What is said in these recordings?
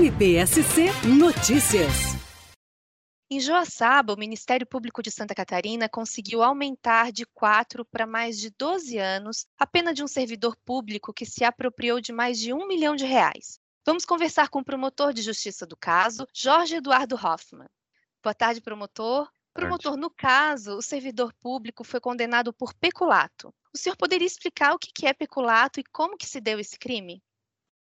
MPSC Notícias. Em Joaçaba, o Ministério Público de Santa Catarina conseguiu aumentar de 4 para mais de 12 anos a pena de um servidor público que se apropriou de mais de um milhão de reais. Vamos conversar com o promotor de justiça do caso, Jorge Eduardo Hoffman. Boa tarde, promotor. Promotor, no caso, o servidor público foi condenado por peculato. O senhor poderia explicar o que é peculato e como que se deu esse crime?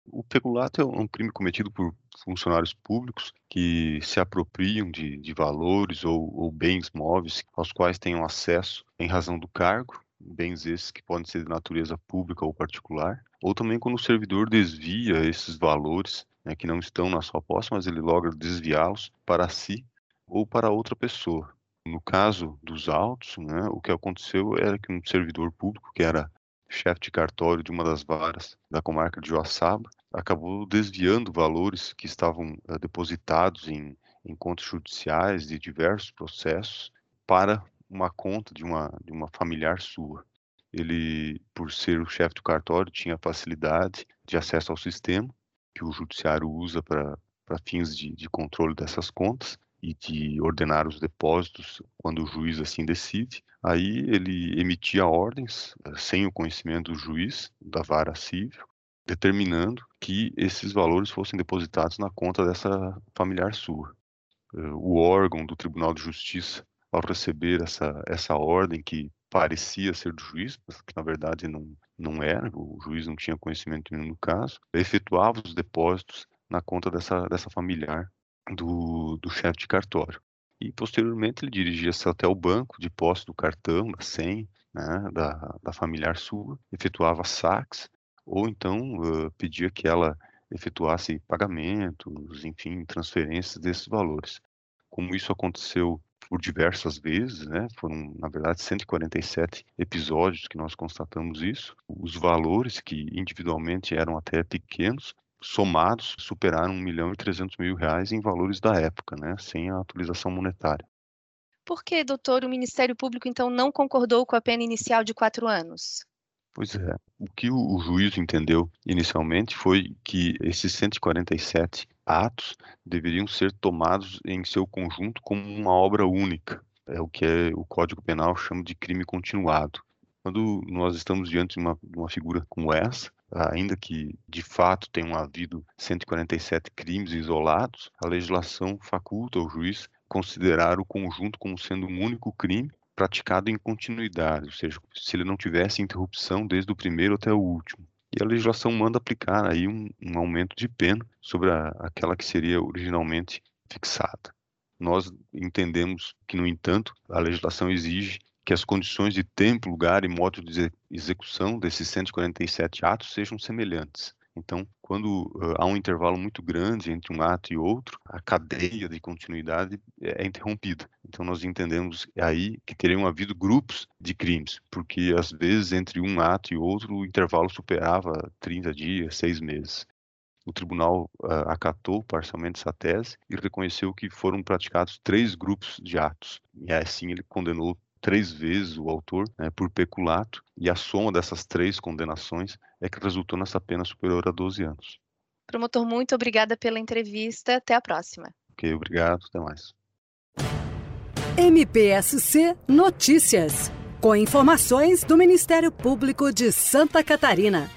O peculato é um crime cometido por funcionários públicos que se apropriam de, de valores ou, ou, bens móveis aos quais tenham acesso em razão do cargo, bens esses que podem ser de natureza pública ou particular, ou também quando o servidor desvia esses valores né, que não estão na sua posse, mas ele logra desviá-los para si ou para outra pessoa. No caso dos autos, né, o que aconteceu era que um servidor público, que era chefe de cartório de uma das varas da comarca de Joaçaba, acabou desviando valores que estavam uh, depositados em, em contas judiciais de diversos processos para uma conta de uma, de uma familiar sua. Ele, por ser o chefe do cartório, tinha facilidade de acesso ao sistema que o judiciário usa para fins de, de controle dessas contas e de ordenar os depósitos quando o juiz assim decide. Aí ele emitia ordens eh, sem o conhecimento do juiz da vara civil, determinando que esses valores fossem depositados na conta dessa familiar sua. Eh, o órgão do Tribunal de Justiça, ao receber essa, essa ordem que parecia ser do juiz, mas que na verdade não, não era, o juiz não tinha conhecimento nenhum do caso, efetuava os depósitos na conta dessa, dessa familiar do, do chefe de cartório. E posteriormente ele dirigia-se até o banco de posse do cartão, da senha, né, da, da familiar sua, efetuava saques, ou então uh, pedia que ela efetuasse pagamentos, enfim, transferências desses valores. Como isso aconteceu por diversas vezes, né? Foram, na verdade, 147 episódios que nós constatamos isso. Os valores, que individualmente eram até pequenos, somados superaram 1 milhão e 300 mil reais em valores da época, né, sem a atualização monetária. Por que, doutor, o Ministério Público então não concordou com a pena inicial de quatro anos? Pois é, o que o, juiz entendeu inicialmente foi que esses 147 atos deveriam ser tomados em seu conjunto como uma obra única. É o que é, o Código Penal chama de crime continuado. Quando nós estamos diante de uma, de uma figura como essa, ainda que de fato tenham havido 147 crimes isolados, a legislação faculta ao juiz considerar o conjunto como sendo um único crime praticado em continuidade, ou seja, se ele não tivesse interrupção desde o primeiro até o último. E a legislação manda aplicar aí um, um aumento de pena sobre a, aquela que seria originalmente fixada. Nós entendemos que, no entanto, a legislação exige que as condições de tempo, lugar e modo de execução desses 147 atos sejam semelhantes. Então, quando uh, há um intervalo muito grande entre um ato e outro, a cadeia de continuidade é, é interrompida. Então, nós entendemos aí que teriam havido grupos de crimes, porque às vezes entre um ato e outro o intervalo superava 30 dias, seis meses. O tribunal uh, acatou parcialmente essa tese e reconheceu que foram praticados três grupos de atos. E assim ele condenou três vezes o autor né, por peculato, e a soma dessas três condenações é que resultou nessa pena superior a 12 anos. Promotor, muito obrigada pela entrevista. Até a próxima. Ok, obrigado. Até mais. MPSC Notícias. Com informações do Ministério Público de Santa Catarina.